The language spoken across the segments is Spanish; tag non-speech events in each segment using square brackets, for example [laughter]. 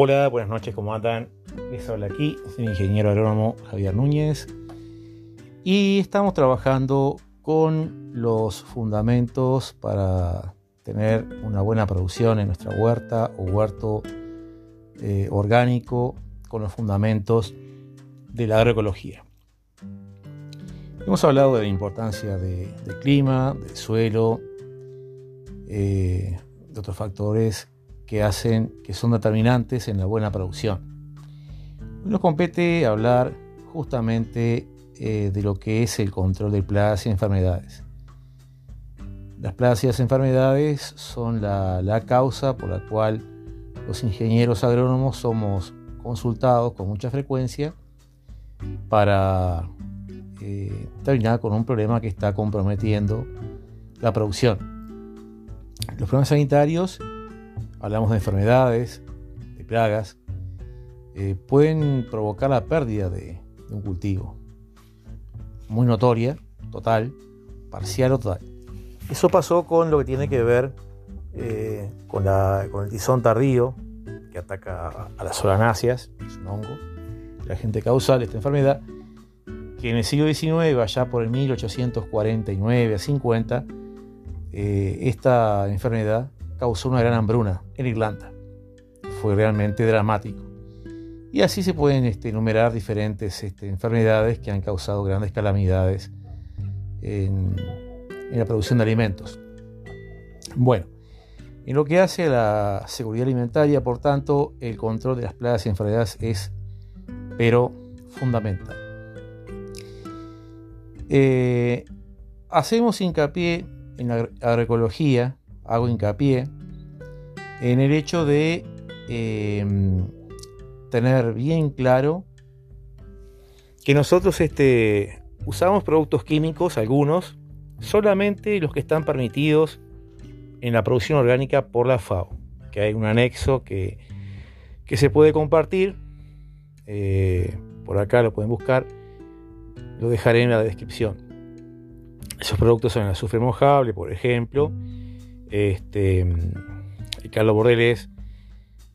Hola, buenas noches, ¿cómo andan? Les habla aquí, soy el ingeniero agrónomo Javier Núñez y estamos trabajando con los fundamentos para tener una buena producción en nuestra huerta o huerto eh, orgánico con los fundamentos de la agroecología. Hemos hablado de la importancia del clima, del suelo, eh, de otros factores que hacen, que son determinantes en la buena producción. Nos compete hablar justamente eh, de lo que es el control de plagas y enfermedades. Las plagas y las enfermedades son la, causa por la cual los ingenieros agrónomos somos consultados con mucha frecuencia para eh, terminar con un problema que está comprometiendo la producción. Los problemas sanitarios hablamos de enfermedades, de plagas, eh, pueden provocar la pérdida de, un cultivo. Muy notoria, total, parcial o total. Eso pasó con lo que tiene que ver eh, con, el tizón tardío, que ataca a, las solanáceas, es un hongo, la gente causal de esta enfermedad, que en el siglo XIX, allá por el 1849 a 50, eh, esta enfermedad causó una gran hambruna en Irlanda. Fue realmente dramático. Y así se pueden este, enumerar diferentes este, enfermedades que han causado grandes calamidades en, la producción de alimentos. Bueno, en lo que hace a la seguridad alimentaria, por tanto, el control de las plagas y enfermedades es, pero, fundamental. Eh, hacemos hincapié en la agroecología hago hincapié en el hecho de em, tener bien claro que nosotros este, usamos productos químicos, algunos, solamente los que están permitidos en la producción orgánica por la FAO, que hay un anexo que, se puede compartir, eh, por acá lo pueden buscar, lo dejaré en la descripción. Esos productos son el azufre mojable, por ejemplo, este, Carlos Bordeles,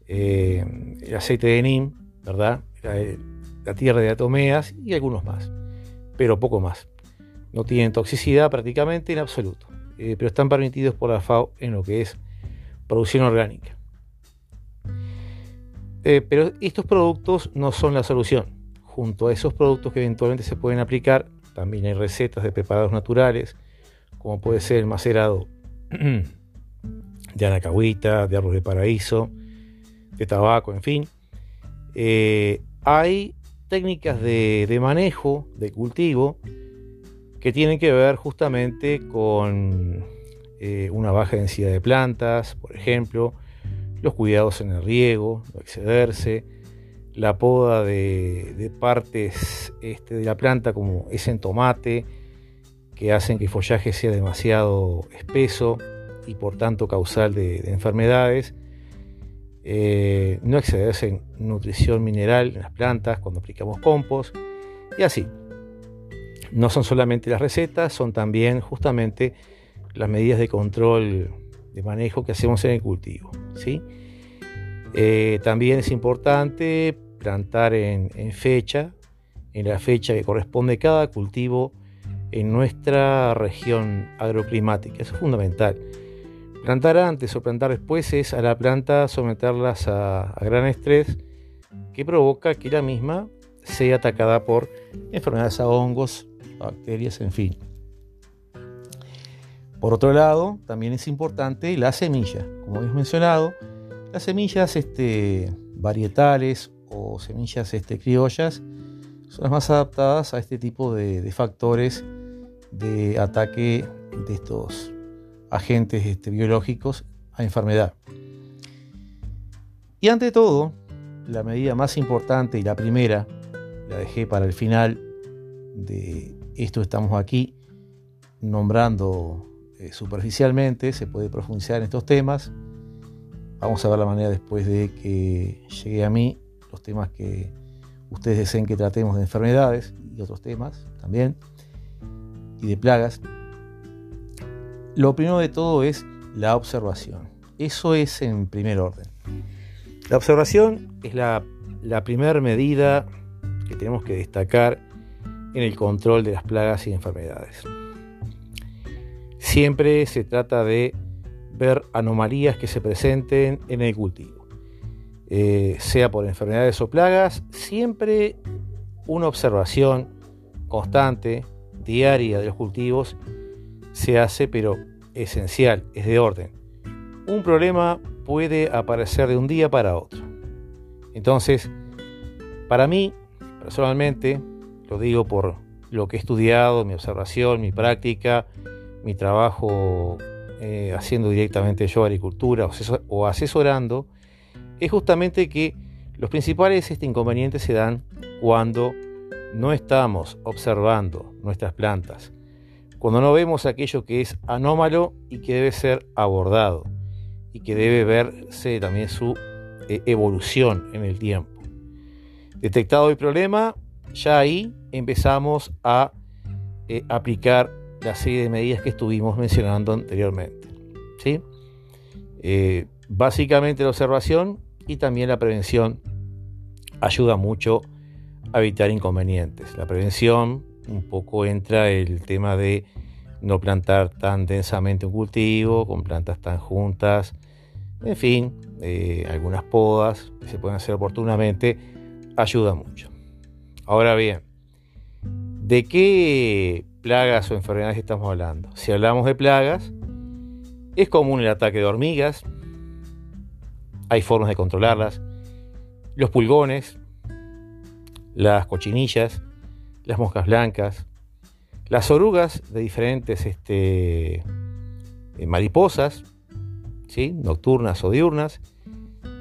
eh, el aceite de NIM, ¿verdad? La, tierra de atomeas y algunos más, pero poco más. No tienen toxicidad prácticamente en absoluto, eh, pero están permitidos por la FAO en lo que es producción orgánica. Eh, pero estos productos no son la solución. Junto a esos productos que eventualmente se pueden aplicar, también hay recetas de preparados naturales, como puede ser el macerado [clears throat] de anacahuita, de árbol de paraíso, de tabaco, en fin. Eh, hay técnicas de, manejo, de cultivo, que tienen que ver justamente con eh, una baja densidad de plantas, por ejemplo, los cuidados en el riego, no excederse, la poda de, partes este, de la planta como es en tomate, que hacen que el follaje sea demasiado espeso, y por tanto causal de, enfermedades. Eh, no excederse en nutrición mineral en las plantas cuando aplicamos compost y así. No son solamente las recetas, son también justamente las medidas de control de manejo que hacemos en el cultivo. ¿sí? Eh, también es importante plantar en, en, fecha, en la fecha que corresponde cada cultivo en nuestra región agroclimática. Eso es fundamental. Plantar antes o plantar después es a la planta someterlas a, gran estrés que provoca que la misma sea atacada por enfermedades a hongos, bacterias, en fin. Por otro lado, también es importante la semilla. Como hemos mencionado, las semillas este, varietales o semillas este, criollas son las más adaptadas a este tipo de factores de ataque de estos agentes este, biológicos a enfermedad. Y ante todo, la medida más importante y la primera, la dejé para el final de esto estamos aquí nombrando eh, superficialmente, se puede profundizar en estos temas. Vamos a ver la manera después de que llegue a mí los temas que ustedes deseen que tratemos de enfermedades y otros temas también, y de plagas. Lo primero de todo es la observación. Eso es en primer orden. La observación es la, primera medida que tenemos que destacar en el control de las plagas y enfermedades. Siempre se trata de ver anomalías que se presenten en el cultivo. Eh, sea por enfermedades o plagas, siempre una observación constante, diaria de los cultivos se hace, pero esencial, es de orden. Un problema puede aparecer de un día para otro. Entonces, para mí, personalmente, lo digo por lo que he estudiado, mi observación, mi práctica, mi trabajo eh, haciendo directamente yo agricultura o asesorando, es justamente que los principales este, inconvenientes se dan cuando no estamos observando nuestras plantas, cuando no vemos aquello que es anómalo y que debe ser abordado y que debe verse también su eh, evolución en el tiempo. Detectado el problema, ya ahí empezamos a eh, aplicar la serie de medidas que estuvimos mencionando anteriormente. ¿sí? Eh, básicamente la observación y también la prevención ayuda mucho a evitar inconvenientes. La prevención un poco entra el tema de no plantar tan densamente un cultivo, con plantas tan juntas, en fin, eh, algunas podas que se pueden hacer oportunamente, ayuda mucho. Ahora bien, ¿de qué plagas o enfermedades estamos hablando? Si hablamos de plagas, es común el ataque de hormigas, hay formas de controlarlas, los pulgones, las cochinillas, las moscas blancas, las orugas de diferentes este, eh, mariposas, ¿sí? nocturnas o diurnas,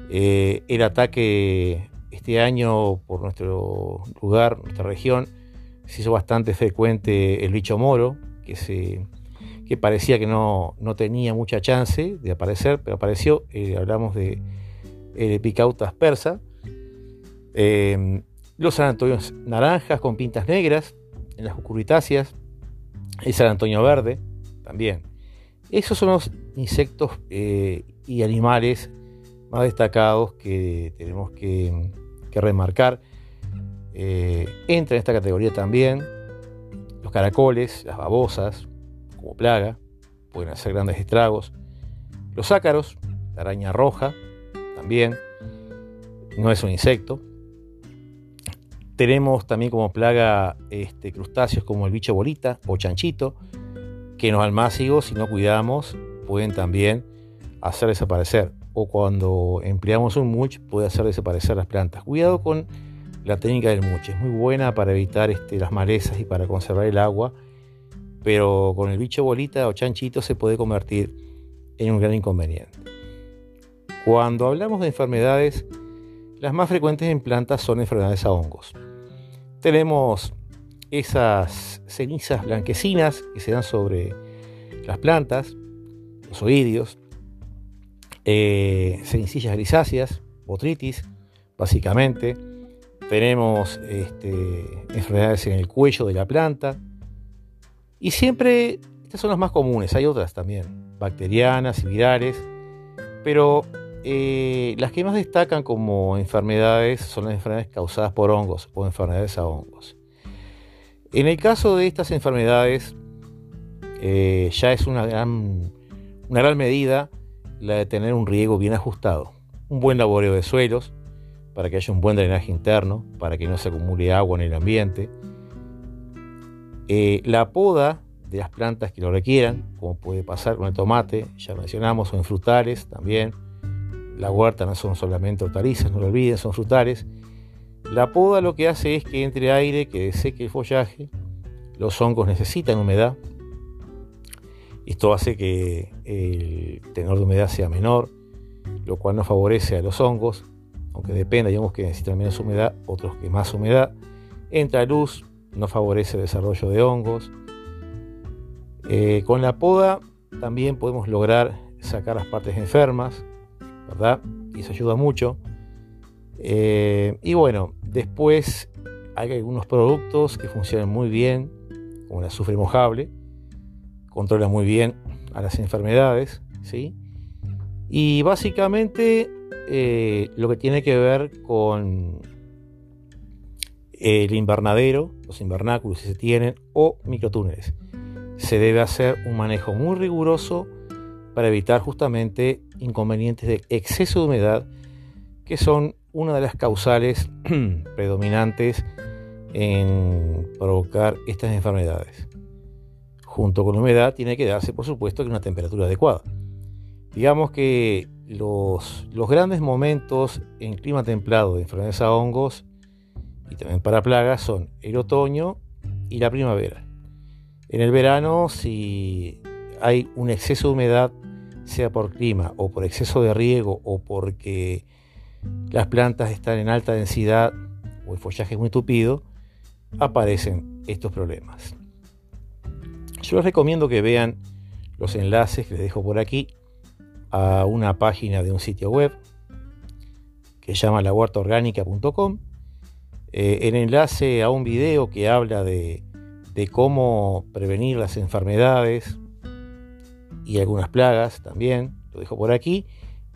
eh, el ataque este año por nuestro lugar, nuestra región, se hizo bastante frecuente el bicho moro, que, se, que parecía que no, tenía mucha chance de aparecer, pero apareció. Eh, hablamos de Picautas persa. Los San naranjas con pintas negras, en las cucurbitáceas, el San Antonio verde también. Esos son los insectos eh, y animales más destacados que tenemos que, remarcar. Eh, entra en esta categoría también los caracoles, las babosas, como plaga, pueden hacer grandes estragos. Los ácaros, la araña roja, también, no es un insecto, tenemos también como plaga este, crustáceos como el bicho bolita o chanchito, que los almácigos, si no cuidamos, pueden también hacer desaparecer. O cuando empleamos un mulch, puede hacer desaparecer las plantas. Cuidado con la técnica del mulch, es muy buena para evitar este, las malezas y para conservar el agua, pero con el bicho bolita o chanchito se puede convertir en un gran inconveniente. Cuando hablamos de enfermedades, las más frecuentes en plantas son enfermedades a hongos. Tenemos esas cenizas blanquecinas que se dan sobre las plantas, los oídios, eh, grisáceas, botritis, básicamente. Tenemos este, enfermedades en el cuello de la planta. Y siempre, estas son las más comunes, hay otras también, bacterianas y virales, pero eh, las que más destacan como enfermedades son las enfermedades causadas por hongos o enfermedades a hongos. En el caso de estas enfermedades, eh, ya es una gran, una gran medida la de tener un riego bien ajustado, un buen laboreo de suelos, para que haya un buen drenaje interno, para que no se acumule agua en el ambiente. Eh, la poda de las plantas que lo requieran, como puede pasar con el tomate, ya mencionamos, o en frutales también, la huerta no son solamente hortalizas, no lo olviden, son frutales. La poda lo que hace es que entre aire, que seque el follaje. Los hongos necesitan humedad. Esto hace que el tenor de humedad sea menor, lo cual no favorece a los hongos, aunque dependa, digamos que necesitan menos humedad, otros que más humedad. Entra luz, no favorece el desarrollo de hongos. Eh, con la poda también podemos lograr sacar las partes enfermas, ¿verdad? Y eso ayuda mucho. Eh, y bueno, después hay algunos productos que funcionan muy bien, como el azufre mojable, controla muy bien a las enfermedades, ¿sí? Y básicamente eh, lo que tiene que ver con el invernadero, los invernáculos si se tienen, o microtúneles. Se debe hacer un manejo muy riguroso para evitar justamente inconvenientes de exceso de humedad, que son una de las causales [clears throat] predominantes en provocar estas enfermedades. Junto con la humedad tiene que darse, por supuesto, que una temperatura adecuada. Digamos que los, los grandes momentos en clima templado de enfermedades a hongos y también para plagas son el otoño y la primavera. En el verano, si hay un exceso de humedad, sea por clima o por exceso de riego o porque las plantas están en alta densidad o el follaje es muy tupido, aparecen estos problemas. Yo les recomiendo que vean los enlaces que les dejo por aquí a una página de un sitio web que se llama lahuertaorgánica.com, eh, el enlace a un video que habla de, cómo prevenir las enfermedades y algunas plagas también, lo dejo por aquí,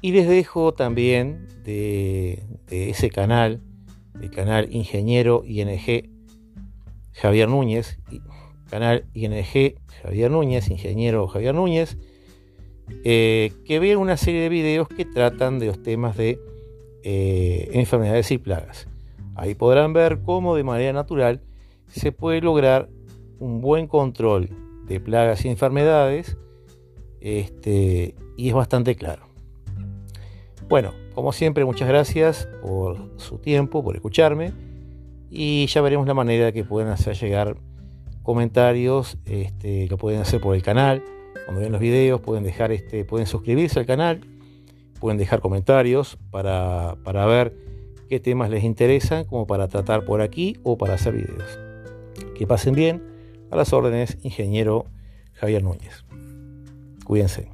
y les dejo también de, ese canal, el canal Ingeniero ING Javier Núñez, canal ING Javier Núñez, ingeniero Javier Núñez, eh, que vean una serie de videos que tratan de los temas de eh, enfermedades y plagas. Ahí podrán ver cómo de manera natural se puede lograr un buen control de plagas y enfermedades este, y es bastante claro. Bueno, como siempre, muchas gracias por su tiempo, por escucharme y ya veremos la manera que pueden hacer llegar comentarios, este, lo pueden hacer por el canal, cuando vean los videos pueden dejar este, pueden suscribirse al canal, pueden dejar comentarios para, para ver qué temas les interesan, como para tratar por aquí o para hacer videos. Que pasen bien, a las órdenes, ingeniero Javier Núñez. Cuídense.